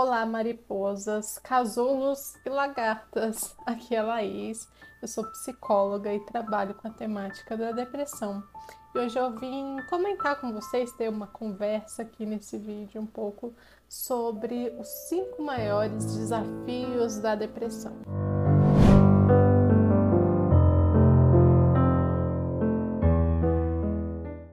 Olá, mariposas, casulos e lagartas. Aqui é Laís. Eu sou psicóloga e trabalho com a temática da depressão. E hoje eu vim comentar com vocês, ter uma conversa aqui nesse vídeo um pouco sobre os cinco maiores desafios da depressão.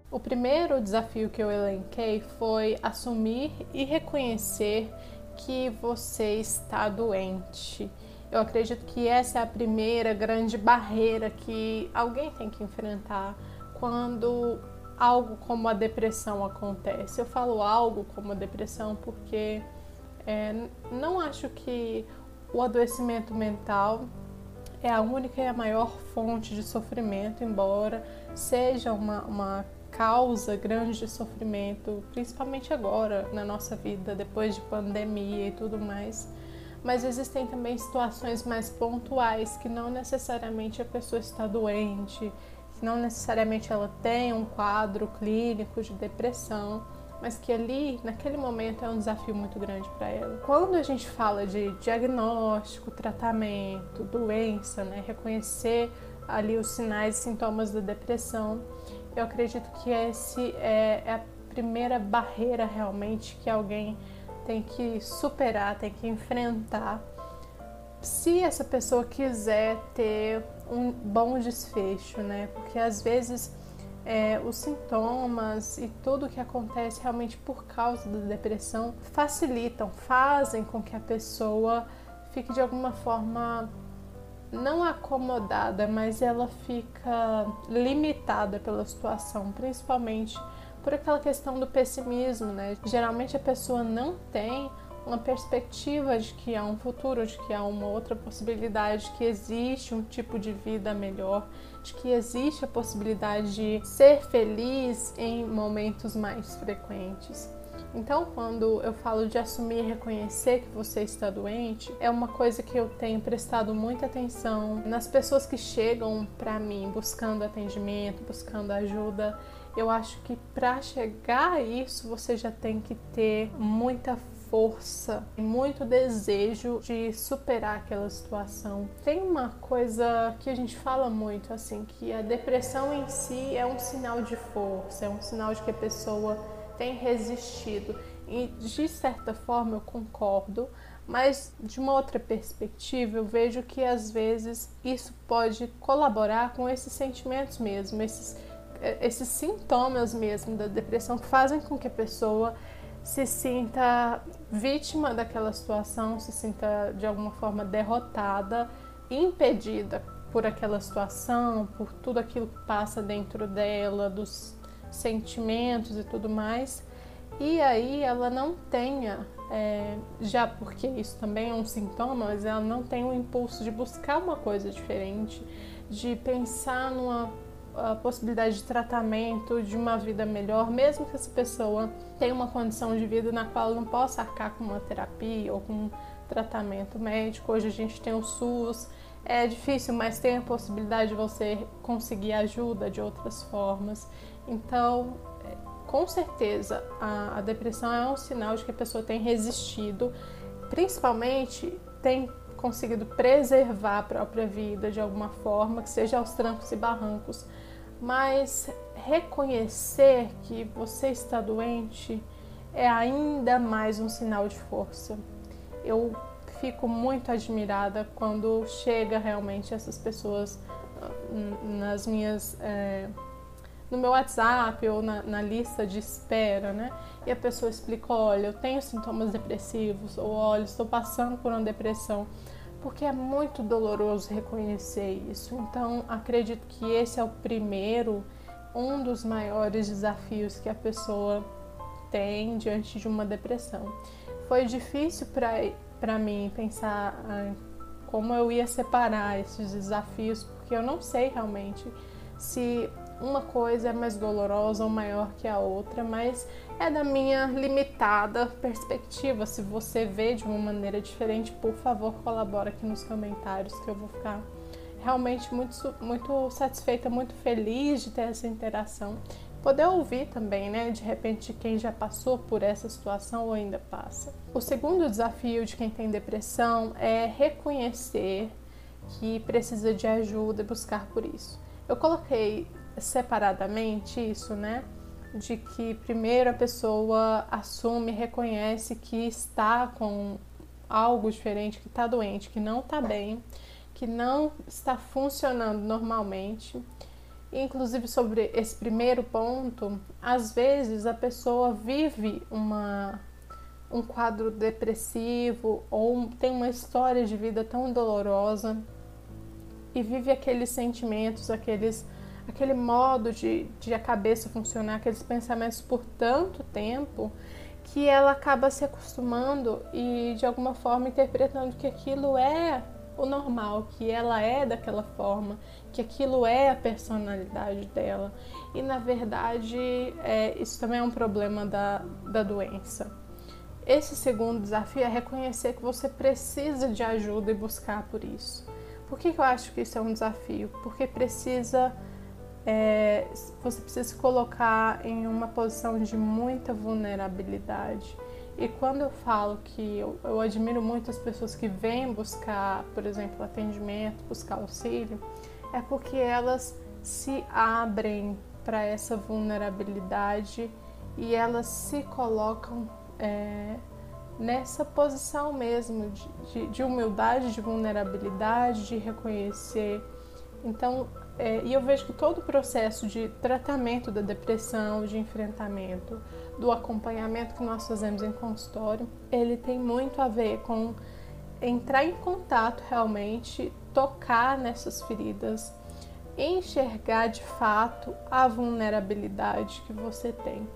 O primeiro desafio que eu elenquei foi assumir e reconhecer que você está doente. Eu acredito que essa é a primeira grande barreira que alguém tem que enfrentar quando algo como a depressão acontece. Eu falo algo como a depressão porque é, não acho que o adoecimento mental é a única e a maior fonte de sofrimento, embora seja uma, uma causa grande de sofrimento, principalmente agora na nossa vida, depois de pandemia e tudo mais. Mas existem também situações mais pontuais que não necessariamente a pessoa está doente, que não necessariamente ela tem um quadro clínico de depressão, mas que ali, naquele momento, é um desafio muito grande para ela. Quando a gente fala de diagnóstico, tratamento, doença, né, reconhecer ali os sinais e sintomas da depressão, eu acredito que esse é, é a primeira barreira realmente que alguém tem que superar, tem que enfrentar. Se essa pessoa quiser ter um bom desfecho, né? Porque às vezes é, os sintomas e tudo que acontece realmente por causa da depressão facilitam, fazem com que a pessoa fique de alguma forma não acomodada, mas ela fica limitada pela situação, principalmente por aquela questão do pessimismo, né? Geralmente a pessoa não tem uma perspectiva de que há um futuro, de que há uma outra possibilidade, que existe um tipo de vida melhor, de que existe a possibilidade de ser feliz em momentos mais frequentes. Então, quando eu falo de assumir e reconhecer que você está doente, é uma coisa que eu tenho prestado muita atenção nas pessoas que chegam para mim buscando atendimento, buscando ajuda. Eu acho que para chegar a isso, você já tem que ter muita força muito desejo de superar aquela situação. Tem uma coisa que a gente fala muito assim, que a depressão em si é um sinal de força, é um sinal de que a pessoa tem resistido. E de certa forma eu concordo, mas de uma outra perspectiva eu vejo que às vezes isso pode colaborar com esses sentimentos mesmo, esses, eh, esses sintomas mesmo da depressão que fazem com que a pessoa se sinta vítima daquela situação, se sinta de alguma forma derrotada, impedida por aquela situação, por tudo aquilo que passa dentro dela, dos sentimentos e tudo mais. E aí ela não tenha, é, já porque isso também é um sintoma, mas ela não tem o impulso de buscar uma coisa diferente, de pensar numa possibilidade de tratamento, de uma vida melhor, mesmo que essa pessoa tenha uma condição de vida na qual ela não possa arcar com uma terapia ou com um tratamento médico. Hoje a gente tem o SUS, é difícil, mas tem a possibilidade de você conseguir ajuda de outras formas. Então, é, com certeza, a, a depressão é um sinal de que a pessoa tem resistido, principalmente tem conseguido preservar a própria vida de alguma forma, que seja aos trancos e barrancos. Mas reconhecer que você está doente é ainda mais um sinal de força. Eu fico muito admirada quando chega realmente essas pessoas ah, nas minhas é, no meu WhatsApp ou na, na, lista de espera, né? E a pessoa explica, olha, eu tenho sintomas depressivos, ou olha, estou passando por uma depressão, porque é muito doloroso reconhecer isso. Então, acredito que esse é o primeiro, um dos maiores desafios que a pessoa tem diante de uma depressão. Foi difícil para mim pensar como eu ia separar esses desafios, porque eu não sei realmente se uma coisa é mais dolorosa ou maior que a outra, mas é da minha limitada perspectiva. Se você vê de uma maneira diferente, por favor, colabora aqui nos comentários que eu vou ficar realmente muito, muito satisfeita, muito feliz de ter essa interação. poder ouvir também, né? De repente, quem já passou por essa situação ou ainda passa. O segundo desafio de quem tem depressão é reconhecer que precisa de ajuda e buscar por isso. Eu coloquei separadamente isso, né? De que primeiro a pessoa assume, reconhece que está com algo diferente, que está doente, que não está bem, que não está funcionando normalmente. Inclusive sobre esse primeiro ponto, às vezes a pessoa vive uma um quadro depressivo ou tem uma história de vida tão dolorosa e vive aqueles sentimentos, aqueles, aquele modo de, de a cabeça funcionar, aqueles pensamentos por tanto tempo que ela acaba se acostumando e de alguma forma interpretando que aquilo é o normal, que ela é daquela forma, que aquilo é a personalidade dela. E na verdade, é, isso também é um problema da, da doença. Esse segundo desafio é reconhecer que você precisa de ajuda e buscar por isso. Por que, eu acho que isso é um desafio? Porque precisa. É, você precisa se colocar em uma posição de muita vulnerabilidade. E quando eu falo que eu, eu admiro muito as pessoas que vêm buscar, por exemplo, atendimento, buscar auxílio, é porque elas se abrem para essa vulnerabilidade e elas se colocam é, nessa posição mesmo de, de, de, humildade, de vulnerabilidade, de reconhecer. Então, é, e eu vejo que todo o processo de tratamento da depressão, de enfrentamento, do acompanhamento que nós fazemos em consultório, ele tem muito a ver com entrar em contato realmente, tocar nessas feridas, enxergar de fato a vulnerabilidade que você tem.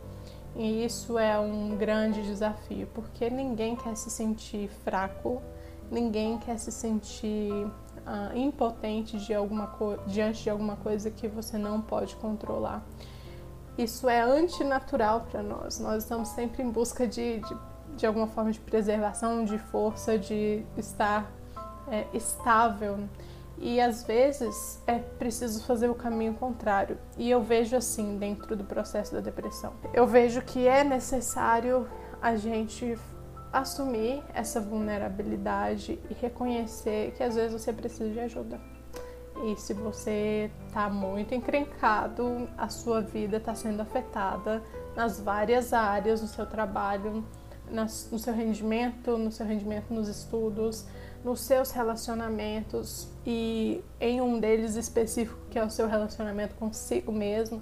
E isso é um grande desafio, porque ninguém quer se sentir fraco, ninguém quer se sentir uh, impotente de alguma diante de alguma coisa que você não pode controlar. Isso é antinatural para nós. Nós estamos sempre em busca de, de, de, alguma forma de preservação, de força, de estar é, estável e às vezes é preciso fazer o caminho contrário. E eu vejo assim dentro do processo da depressão. Eu vejo que é necessário a gente assumir essa vulnerabilidade e reconhecer que às vezes você precisa de ajuda. E se você está muito encrencado, a sua vida está sendo afetada nas várias áreas do seu trabalho, no seu rendimento, no seu rendimento nos estudos, nos seus relacionamentos e em um deles específico, que é o seu relacionamento consigo mesmo,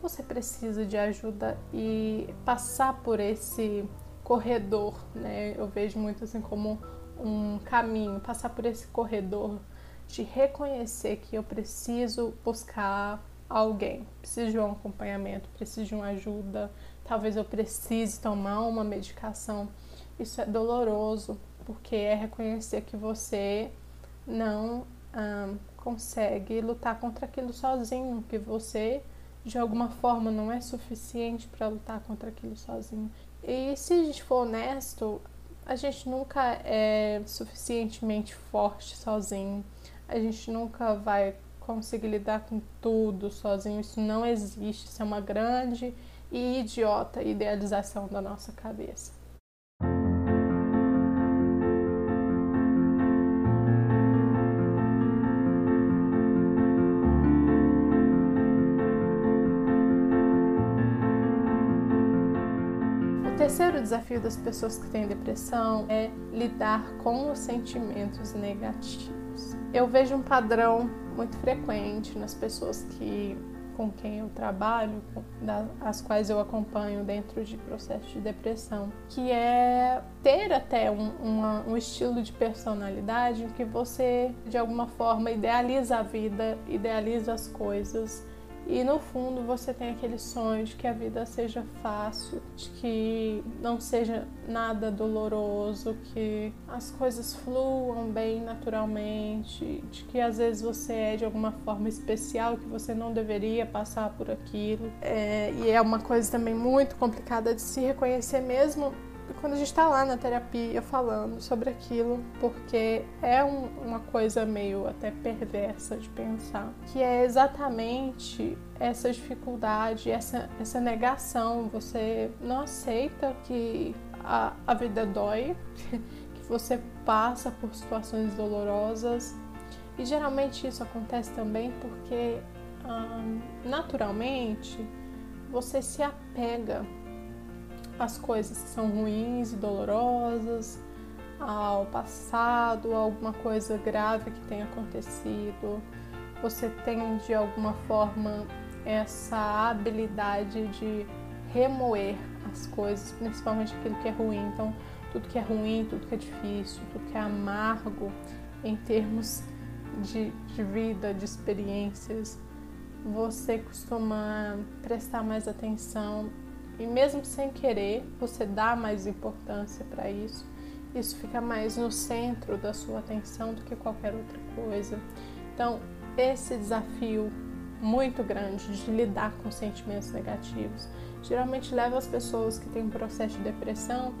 você precisa de ajuda e passar por esse corredor, né? Eu vejo muito assim como um caminho, passar por esse corredor de reconhecer que eu preciso buscar alguém, preciso de um acompanhamento, preciso de uma ajuda, talvez eu precise tomar uma medicação. Isso é doloroso, porque é reconhecer que você não consegue lutar contra aquilo sozinho, que você de alguma forma não é suficiente para lutar contra aquilo sozinho. E se a gente for honesto, a gente nunca é suficientemente forte sozinho. A gente nunca vai conseguir lidar com tudo sozinho. Isso não existe. Isso é uma grande e idiota idealização da nossa cabeça. Terceiro desafio das pessoas que têm depressão é lidar com os sentimentos negativos. Eu vejo um padrão muito frequente nas pessoas que com quem eu trabalho, as quais eu acompanho dentro de processo de depressão, que é ter até um, uma, um estilo de personalidade em que você, de alguma forma, idealiza a vida, idealiza as coisas e no fundo você tem aquele sonho de que a vida seja fácil, de que não seja nada doloroso, que as coisas fluam bem naturalmente, de que às vezes você é de alguma forma especial, que você não deveria passar por aquilo. É, e é uma coisa também muito complicada de se reconhecer mesmo quando a gente está lá na terapia falando sobre aquilo, porque é um, uma coisa meio até perversa de pensar, que é exatamente essa dificuldade, essa, essa negação. Você não aceita que a, a vida dói, que você passa por situações dolorosas. E geralmente isso acontece também porque, hum, naturalmente, você se apega às coisas que são ruins e dolorosas, ao passado, alguma coisa grave que tenha acontecido. Você tem de alguma forma essa habilidade de remoer as coisas, principalmente aquilo que é ruim. Então, tudo que é ruim, tudo que é difícil, tudo que é amargo em termos de, de vida, de experiências, você costuma prestar mais atenção e mesmo sem querer, você dá mais importância para isso. Isso fica mais no centro da sua atenção do que qualquer outra coisa. Então, esse desafio muito grande de lidar com sentimentos negativos geralmente leva as pessoas que têm um processo de depressão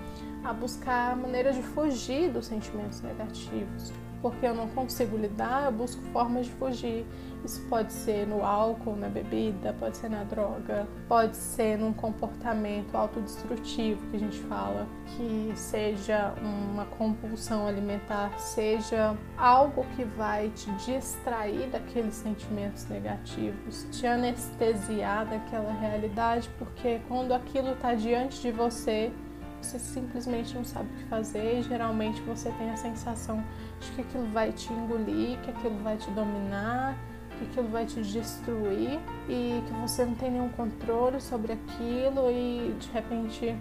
a buscar maneiras de fugir dos sentimentos negativos porque eu não consigo lidar, eu busco formas de fugir. Isso pode ser no álcool, na bebida, pode ser na droga, pode ser num comportamento autodestrutivo que a gente fala, que seja uma compulsão alimentar, seja algo que vai te distrair daqueles sentimentos negativos, te anestesiar daquela realidade, porque quando aquilo está diante de você, você simplesmente não sabe o que fazer geralmente você tem a sensação de que aquilo vai te engolir, que aquilo vai te dominar, que aquilo vai te destruir e que você não tem nenhum controle sobre aquilo e de repente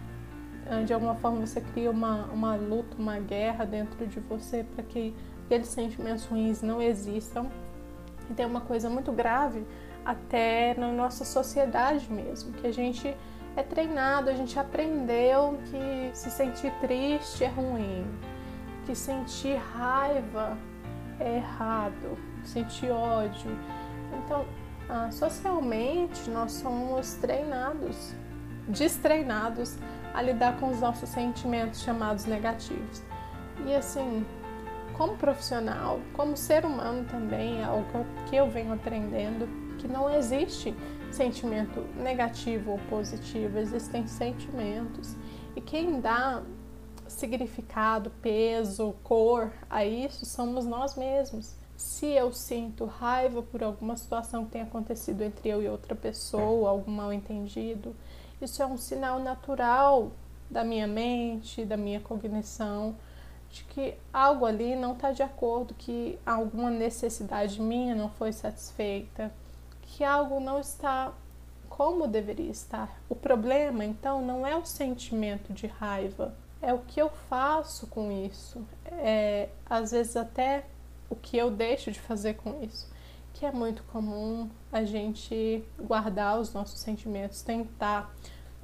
ah, de alguma forma você cria uma, uma luta, uma guerra dentro de você para que aqueles sentimentos ruins não existam. E tem uma coisa muito grave até na nossa sociedade mesmo, que a gente é treinado, a gente aprendeu que se sentir triste é ruim, que sentir raiva é errado, sentir ódio. Então, ah, socialmente, nós somos treinados, destreinados a lidar com os nossos sentimentos chamados negativos. E assim, como profissional, como ser humano também, é algo que eu venho aprendendo, que não existe sentimento negativo ou positivo, existem sentimentos. E quem dá significado, peso, cor a isso somos nós mesmos. Se eu sinto raiva por alguma situação que tenha acontecido entre eu e outra pessoa, algum mal entendido, isso é um sinal natural da minha mente, da minha cognição, de que algo ali não está de acordo, que alguma necessidade minha não foi satisfeita que algo não está como deveria estar. O problema, então, não é o sentimento de raiva, é o que eu faço com isso, é às vezes até o que eu deixo de fazer com isso, que é muito comum a gente guardar os nossos sentimentos, tentar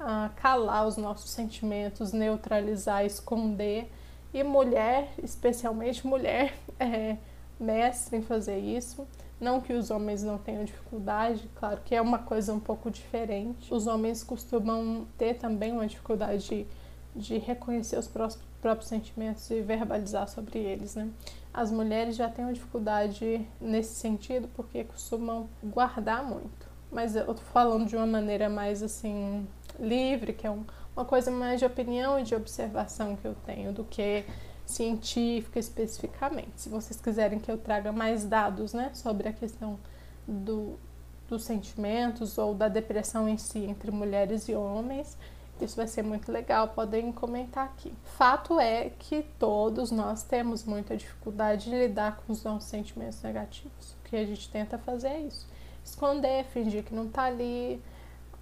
uh, calar os nossos sentimentos, neutralizar, esconder. E mulher, especialmente mulher, é mestre em fazer isso. Não que os homens não tenham dificuldade, claro que é uma coisa um pouco diferente. Os homens costumam ter também uma dificuldade de, reconhecer os próprios, próprios sentimentos e verbalizar sobre eles, né? As mulheres já têm uma dificuldade nesse sentido porque costumam guardar muito. Mas eu tô falando de uma maneira mais assim livre, que é um, uma coisa mais de opinião e de observação que eu tenho do que científica especificamente. Se vocês quiserem que eu traga mais dados né, sobre a questão do, dos sentimentos ou da depressão em si entre mulheres e homens, isso vai ser muito legal, podem comentar aqui. Fato é que todos nós temos muita dificuldade de lidar com os nossos sentimentos negativos. O que a gente tenta fazer é isso: esconder, fingir que não tá ali,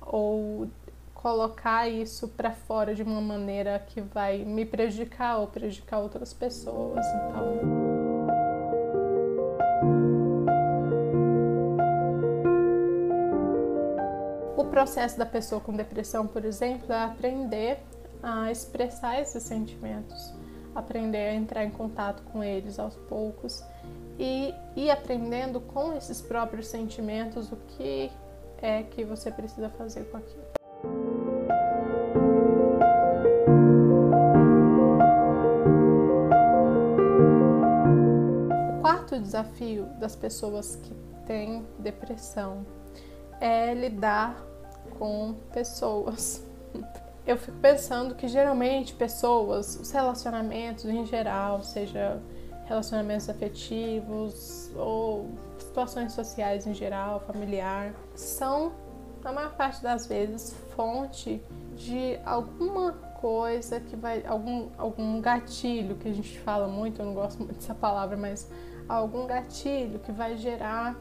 ou colocar isso para fora de uma maneira que vai me prejudicar ou prejudicar outras pessoas. Então. O processo da pessoa com depressão, por exemplo, é aprender a expressar esses sentimentos, aprender a entrar em contato com eles aos poucos e ir aprendendo com esses próprios sentimentos o que é que você precisa fazer com aquilo. Desafio das pessoas que têm depressão é lidar com pessoas. Eu fico pensando que geralmente pessoas, os relacionamentos em geral, seja relacionamentos afetivos ou situações sociais em geral, familiar, são, na maior parte das vezes, fonte de alguma coisa que vai. algum, algum gatilho que a gente fala muito, eu não gosto muito dessa palavra, mas algum gatilho que vai gerar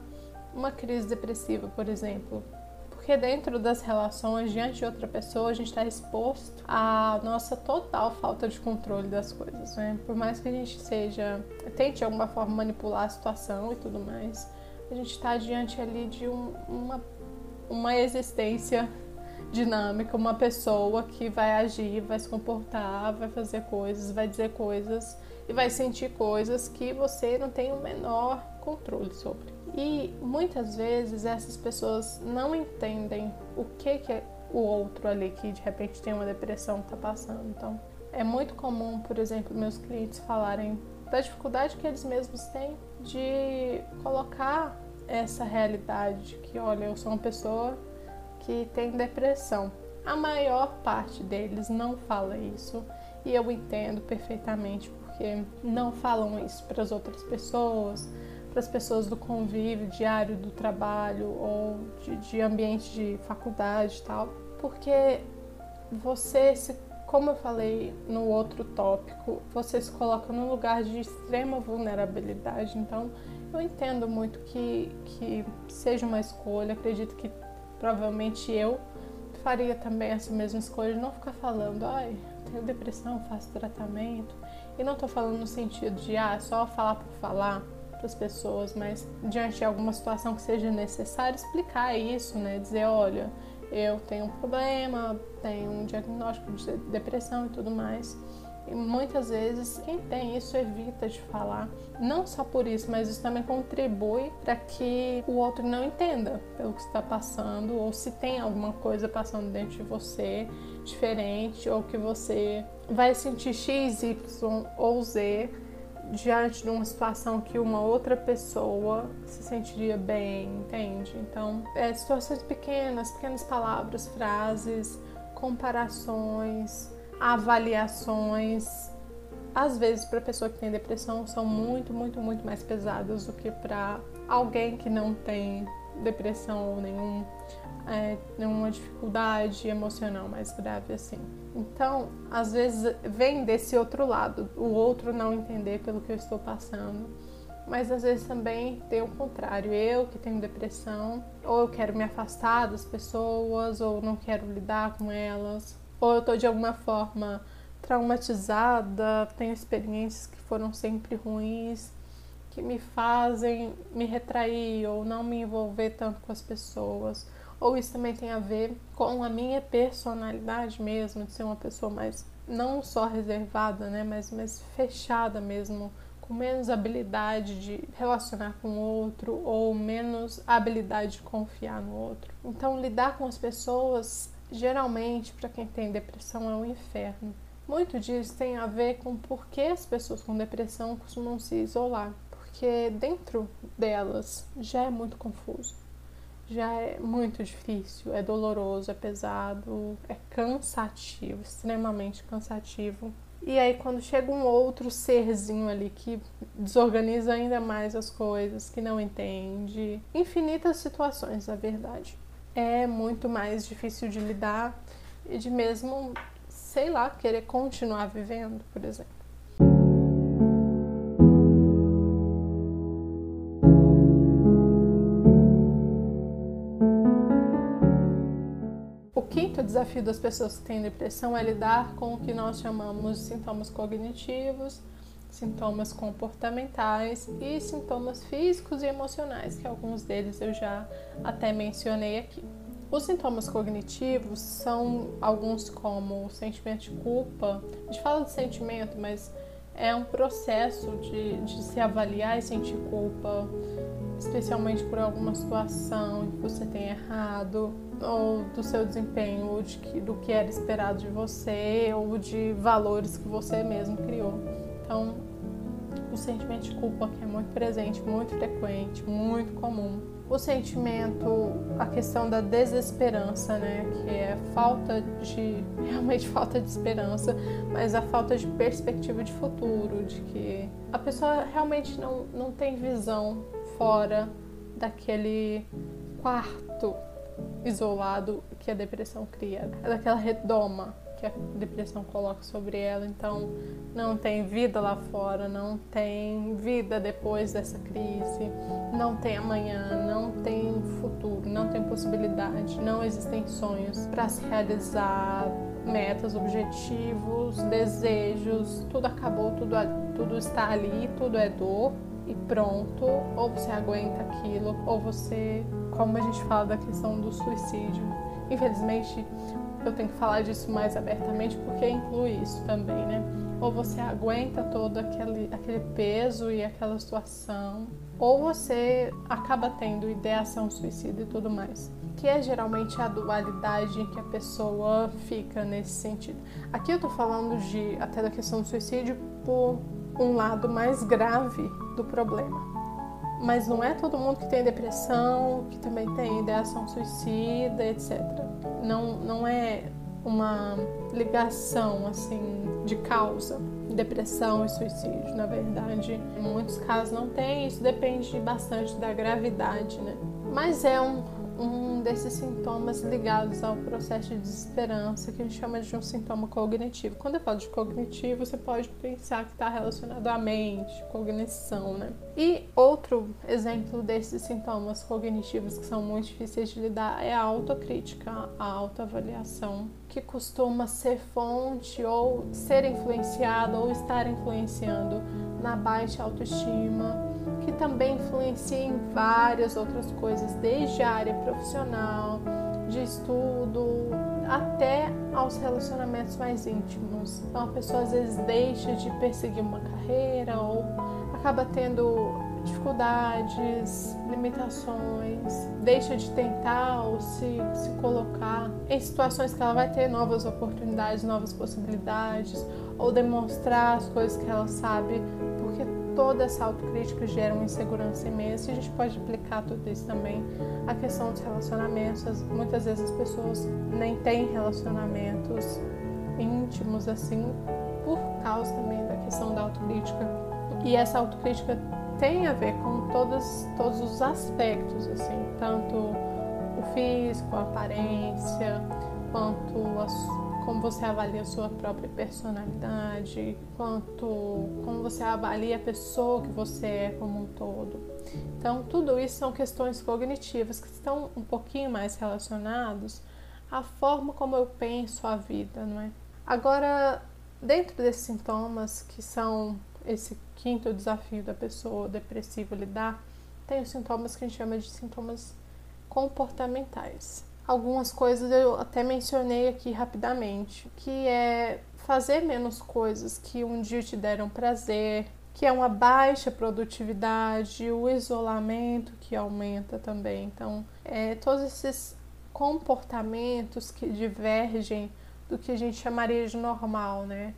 uma crise depressiva, por exemplo. Porque dentro das relações, diante de outra pessoa, a gente está exposto à nossa total falta de controle das coisas, né? Por mais que a gente seja, tente de alguma forma manipular a situação e tudo mais, a gente está diante ali de um, uma, uma existência dinâmica, uma pessoa que vai agir, vai se comportar, vai fazer coisas, vai dizer coisas e vai sentir coisas que você não tem o menor controle sobre. E muitas vezes essas pessoas não entendem o que, que é o outro ali que de repente tem uma depressão está passando. Então, é muito comum, por exemplo, meus clientes falarem da dificuldade que eles mesmos têm de colocar essa realidade de que, olha, eu sou uma pessoa que tem depressão. A maior parte deles não fala isso e eu entendo perfeitamente porque não falam isso para as outras pessoas, para as pessoas do convívio diário do trabalho ou de, de ambiente de faculdade e tal, porque você se como eu falei no outro tópico, você se coloca num lugar de extrema vulnerabilidade. Então, eu entendo muito que, que seja uma escolha. Acredito que provavelmente eu faria também essa mesma escolha de não ficar falando, ai, tenho depressão, faço tratamento. E não estou falando no sentido de, ah, só falar por falar para as pessoas, mas diante de alguma situação que seja necessário, explicar isso, né? Dizer, olha, eu tenho um problema, tenho um diagnóstico de depressão e tudo mais. E muitas vezes quem tem isso evita de falar. Não só por isso, mas isso também contribui para que o outro não entenda pelo que está passando ou se tem alguma coisa passando dentro de você diferente ou que você vai sentir X, Y ou Z diante de uma situação que uma outra pessoa se sentiria bem, entende? Então, é, situações pequenas, pequenas palavras, frases, comparações, avaliações, às vezes para pessoa que tem depressão são muito, muito, muito mais pesadas do que para alguém que não tem depressão ou nenhum, é, nenhuma dificuldade emocional mais grave assim. Então, às vezes vem desse outro lado, o outro não entender pelo que eu estou passando. Mas às vezes também tem o contrário, eu que tenho depressão, ou eu quero me afastar das pessoas, ou não quero lidar com elas, ou eu estou de alguma forma traumatizada, tenho experiências que foram sempre ruins, que me fazem me retrair ou não me envolver tanto com as pessoas ou isso também tem a ver com a minha personalidade mesmo, de ser uma pessoa mais não só reservada, né, mas mais fechada mesmo, com menos habilidade de relacionar com o outro ou menos habilidade de confiar no outro. Então, lidar com as pessoas, geralmente, para quem tem depressão, é um inferno. Muito disso tem a ver com por que as pessoas com depressão costumam se isolar, porque dentro delas já é muito confuso já é muito difícil, é doloroso, é pesado, é cansativo, extremamente cansativo. E aí quando chega um outro serzinho ali que desorganiza ainda mais as coisas, que não entende, infinitas situações, na verdade. É muito mais difícil de lidar e de mesmo, sei lá, querer continuar vivendo, por exemplo. o desafio das pessoas que têm depressão é lidar com o que nós chamamos de sintomas cognitivos, sintomas comportamentais e sintomas físicos e emocionais, que alguns deles eu já até mencionei aqui. Os sintomas cognitivos são alguns como o sentimento de culpa. A gente fala de sentimento, mas é um processo de, de se avaliar e sentir culpa, especialmente por alguma situação que você tem errado, ou do seu desempenho, ou de do que era esperado de você, ou de valores que você mesmo criou. Então, o sentimento de culpa que é muito presente, muito frequente, muito comum. O sentimento, a questão da desesperança, né, que é falta de realmente falta de esperança, mas a falta de perspectiva de futuro, de que a pessoa realmente não, não tem visão fora daquele quarto isolado que a depressão cria, daquela redoma que a depressão coloca sobre ela. Então, não tem vida lá fora, não tem vida depois dessa crise, não tem amanhã, não tem futuro, não tem possibilidade, não existem sonhos para se realizar, metas, objetivos, desejos, tudo acabou, tudo, tudo está ali, tudo é dor e pronto. Ou você aguenta aquilo, ou você, como a gente fala da questão do suicídio, infelizmente eu tenho que falar disso mais abertamente porque inclui isso também, né? Ou você aguenta todo aquele, aquele peso e aquela situação, ou você acaba tendo ideação suicida e tudo mais. Que é geralmente a dualidade em que a pessoa fica nesse sentido. Aqui eu tô falando de até da questão do suicídio por um lado mais grave do problema. Mas não é todo mundo que tem depressão, que também tem ideação suicida, etc não, não é uma ligação assim de causa. Depressão e suicídio na verdade em muitos casos não tem. Isso depende bastante da gravidade né? Mas é um, um desses sintomas ligados ao processo de desesperança, que a gente chama de um sintoma cognitivo. Quando eu falo de cognitivo, você pode pensar que está relacionado à mente, cognição, né? E outro exemplo desses sintomas cognitivos que são muito difíceis de lidar é a autocrítica, a autoavaliação, que costuma ser fonte ou ser influenciada ou estar influenciando na baixa autoestima que também influencia em várias outras coisas, desde a área profissional, de estudo, até aos relacionamentos mais íntimos. Então a pessoa às vezes deixa de perseguir uma carreira ou acaba tendo dificuldades, limitações, deixa de tentar ou se, se colocar em situações que ela vai ter novas oportunidades, novas possibilidades, ou demonstrar as coisas que ela sabe toda essa autocrítica gera uma insegurança imensa e a gente pode aplicar tudo isso também à questão dos relacionamentos. Muitas vezes as pessoas nem têm relacionamentos íntimos assim por causa também da questão da autocrítica. E essa autocrítica tem a ver com todos, todos os aspectos, assim, tanto o físico, a aparência, quanto como você avalia a sua própria personalidade, quanto como você avalia a pessoa que você é como um todo. Então, tudo isso são questões cognitivas que estão um pouquinho mais relacionados à forma como eu penso a vida, não é? Agora, dentro desses sintomas que são esse quinto desafio da pessoa depressiva lidar, tem os sintomas que a gente chama de sintomas comportamentais. Algumas coisas eu até mencionei aqui rapidamente, que é fazer menos coisas que um dia te deram prazer, que é uma baixa produtividade, o isolamento que aumenta também. Então, é, todos esses comportamentos que divergem do que a gente chamaria de normal, né?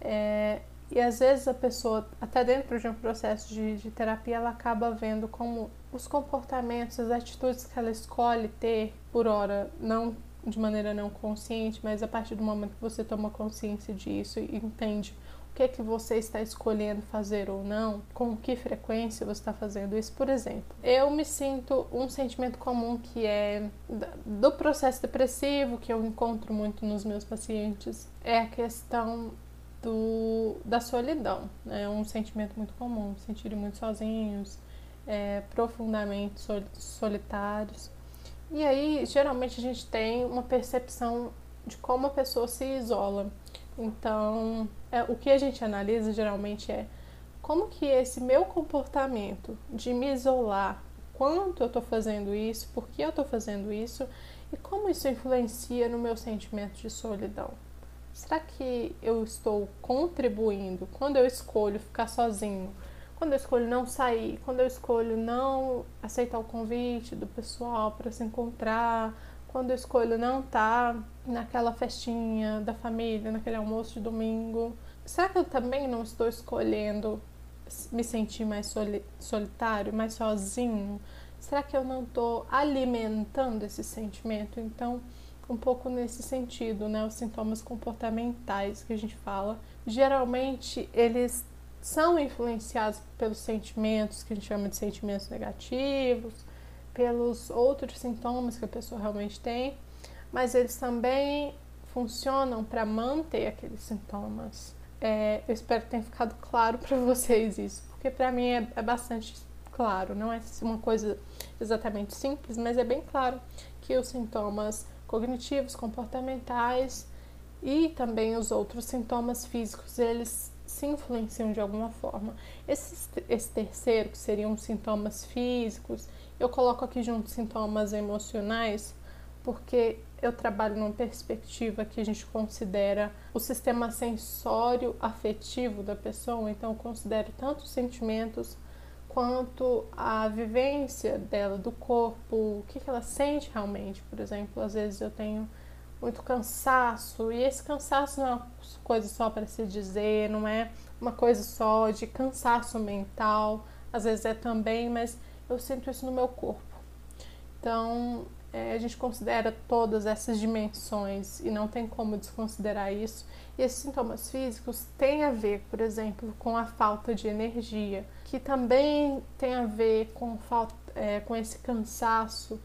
É, e às vezes a pessoa, até dentro de um processo de, de terapia, ela acaba vendo como os comportamentos, as atitudes que ela escolhe ter, por hora, não de maneira não consciente, mas a partir do momento que você toma consciência disso e entende o que é que você está escolhendo fazer ou não, com que frequência você está fazendo isso, por exemplo. Eu me sinto um sentimento comum que é do processo depressivo que eu encontro muito nos meus pacientes, é a questão do, da solidão, é né? um sentimento muito comum, se sentirem muito sozinhos, é, profundamente solitários. E aí, geralmente, a gente tem uma percepção de como a pessoa se isola. Então, é, o que a gente analisa geralmente é como que esse meu comportamento de me isolar, quanto eu estou fazendo isso, por que eu estou fazendo isso e como isso influencia no meu sentimento de solidão. Será que eu estou contribuindo quando eu escolho ficar sozinho? Quando eu escolho não sair, quando eu escolho não aceitar o convite do pessoal para se encontrar, quando eu escolho não estar tá naquela festinha da família, naquele almoço de domingo, será que eu também não estou escolhendo me sentir mais solitário, mais sozinho? Será que eu não estou alimentando esse sentimento? Então, um pouco nesse sentido, né? Os sintomas comportamentais que a gente fala, geralmente eles são influenciados pelos sentimentos que a gente chama de sentimentos negativos, pelos outros sintomas que a pessoa realmente tem, mas eles também funcionam para manter aqueles sintomas. É, eu espero que tenha ficado claro para vocês isso, porque para mim é, é bastante claro, não é uma coisa exatamente simples, mas é bem claro que os sintomas cognitivos, comportamentais e também os outros sintomas físicos, eles se influenciam de alguma forma. Esse, esse terceiro, que seriam sintomas físicos, eu coloco aqui junto sintomas emocionais, porque eu trabalho numa perspectiva que a gente considera o sistema sensório afetivo da pessoa, então eu considero tanto os sentimentos quanto a vivência dela, do corpo, o que, que ela sente realmente. Por exemplo, às vezes eu tenho muito cansaço, e esse cansaço não é uma coisa só para se dizer, não é uma coisa só de cansaço mental, às vezes é também, mas eu sinto isso no meu corpo. Então, é, a gente considera todas essas dimensões e não tem como desconsiderar isso. E esses sintomas físicos têm a ver, por exemplo, com a falta de energia, que também tem a ver com, falta, é, com esse cansaço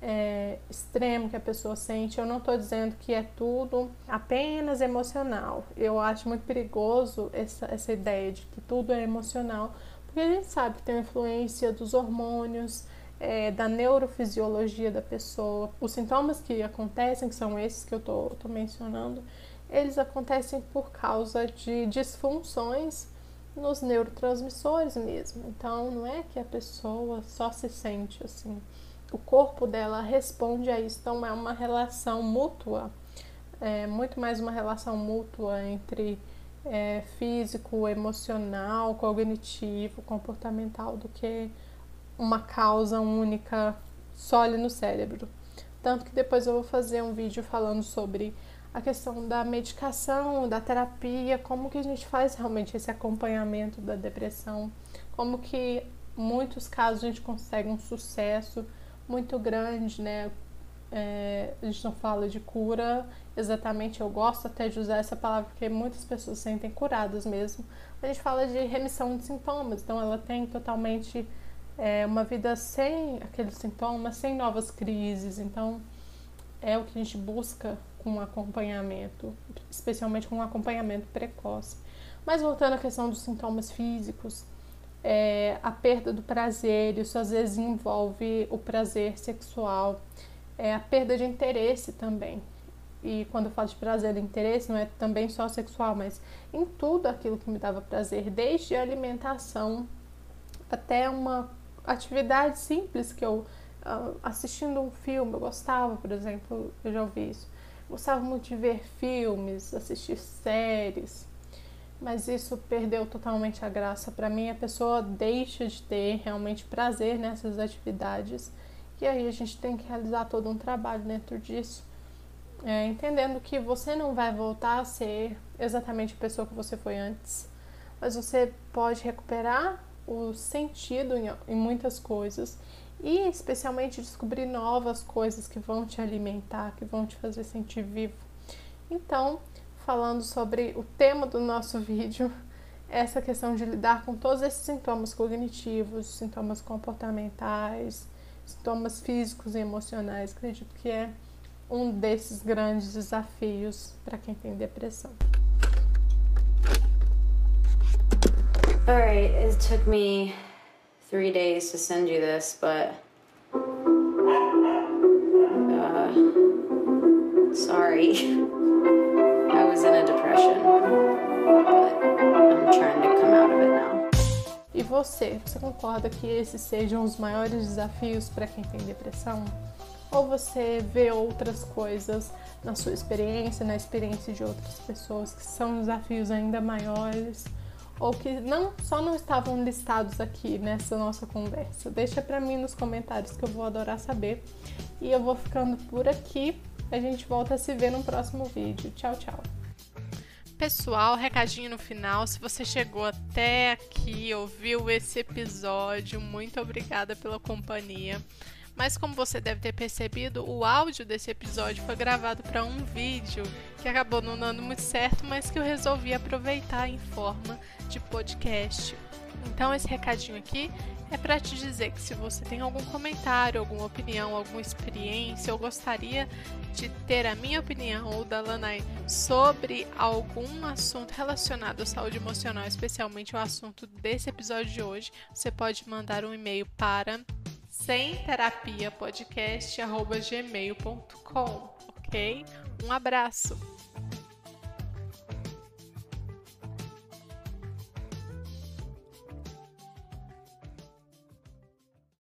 é, extremo que a pessoa sente. Eu não estou dizendo que é tudo apenas emocional. Eu acho muito perigoso essa, essa ideia de que tudo é emocional, porque a gente sabe que tem influência dos hormônios, é, da neurofisiologia da pessoa. Os sintomas que acontecem, que são esses que eu estou mencionando, eles acontecem por causa de disfunções nos neurotransmissores mesmo. Então, não é que a pessoa só se sente assim. O corpo dela responde a isso. Então, é uma relação mútua, é muito mais uma relação mútua entre é, físico, emocional, cognitivo, comportamental do que uma causa única só ali no cérebro. Tanto que depois eu vou fazer um vídeo falando sobre a questão da medicação, da terapia, como que a gente faz realmente esse acompanhamento da depressão, como que muitos casos a gente consegue um sucesso muito grande, né? É, a gente não fala de cura exatamente, eu gosto até de usar essa palavra porque muitas pessoas se sentem curadas mesmo. A gente fala de remissão de sintomas, então ela tem totalmente é, uma vida sem aqueles sintomas, sem novas crises. Então, é o que a gente busca com acompanhamento, especialmente com um acompanhamento precoce. Mas voltando à questão dos sintomas físicos, é, a perda do prazer, isso às vezes envolve o prazer sexual, é, a perda de interesse também. E quando eu falo de prazer e interesse, não é também só sexual, mas em tudo aquilo que me dava prazer, desde a alimentação até uma atividade simples que eu uh, assistindo um filme, eu gostava, por exemplo, eu já ouvi isso. Gostava muito de ver filmes, assistir séries, mas isso perdeu totalmente a graça para mim. A pessoa deixa de ter realmente prazer nessas atividades e aí a gente tem que realizar todo um trabalho dentro disso, é, entendendo que você não vai voltar a ser exatamente a pessoa que você foi antes, mas você pode recuperar o sentido em, em muitas coisas e especialmente descobrir novas coisas que vão te alimentar, que vão te fazer sentir vivo. Então, falando sobre o tema do nosso vídeo, essa questão de lidar com todos esses sintomas cognitivos, sintomas comportamentais, sintomas físicos e emocionais, acredito que é um desses grandes desafios para quem tem depressão. All right, it took me three days to send you this, but. Uh, sorry. I was in a depression, but I'm trying to come out. E você, você concorda que esses sejam os maiores desafios para quem tem depressão? Ou você vê outras coisas na sua experiência, na experiência de outras pessoas que são desafios ainda maiores? Ou que não só não estavam listados aqui nessa nossa conversa. Deixa para mim nos comentários que eu vou adorar saber. E eu vou ficando por aqui. A gente volta a se ver no próximo vídeo. Tchau, tchau. Pessoal, recadinho no final. Se você chegou até aqui, ouviu esse episódio, muito obrigada pela companhia. Mas como você deve ter percebido, o áudio desse episódio foi gravado para um vídeo que acabou não dando muito certo, mas que eu resolvi aproveitar em forma de podcast. Então esse recadinho aqui é para te dizer que se você tem algum comentário, alguma opinião, alguma experiência, ou gostaria de ter a minha opinião ou da Lanai sobre algum assunto relacionado à saúde emocional, especialmente o assunto desse episódio de hoje, você pode mandar um e-mail para semterapiapodcast@gmail.com, ok? Um abraço.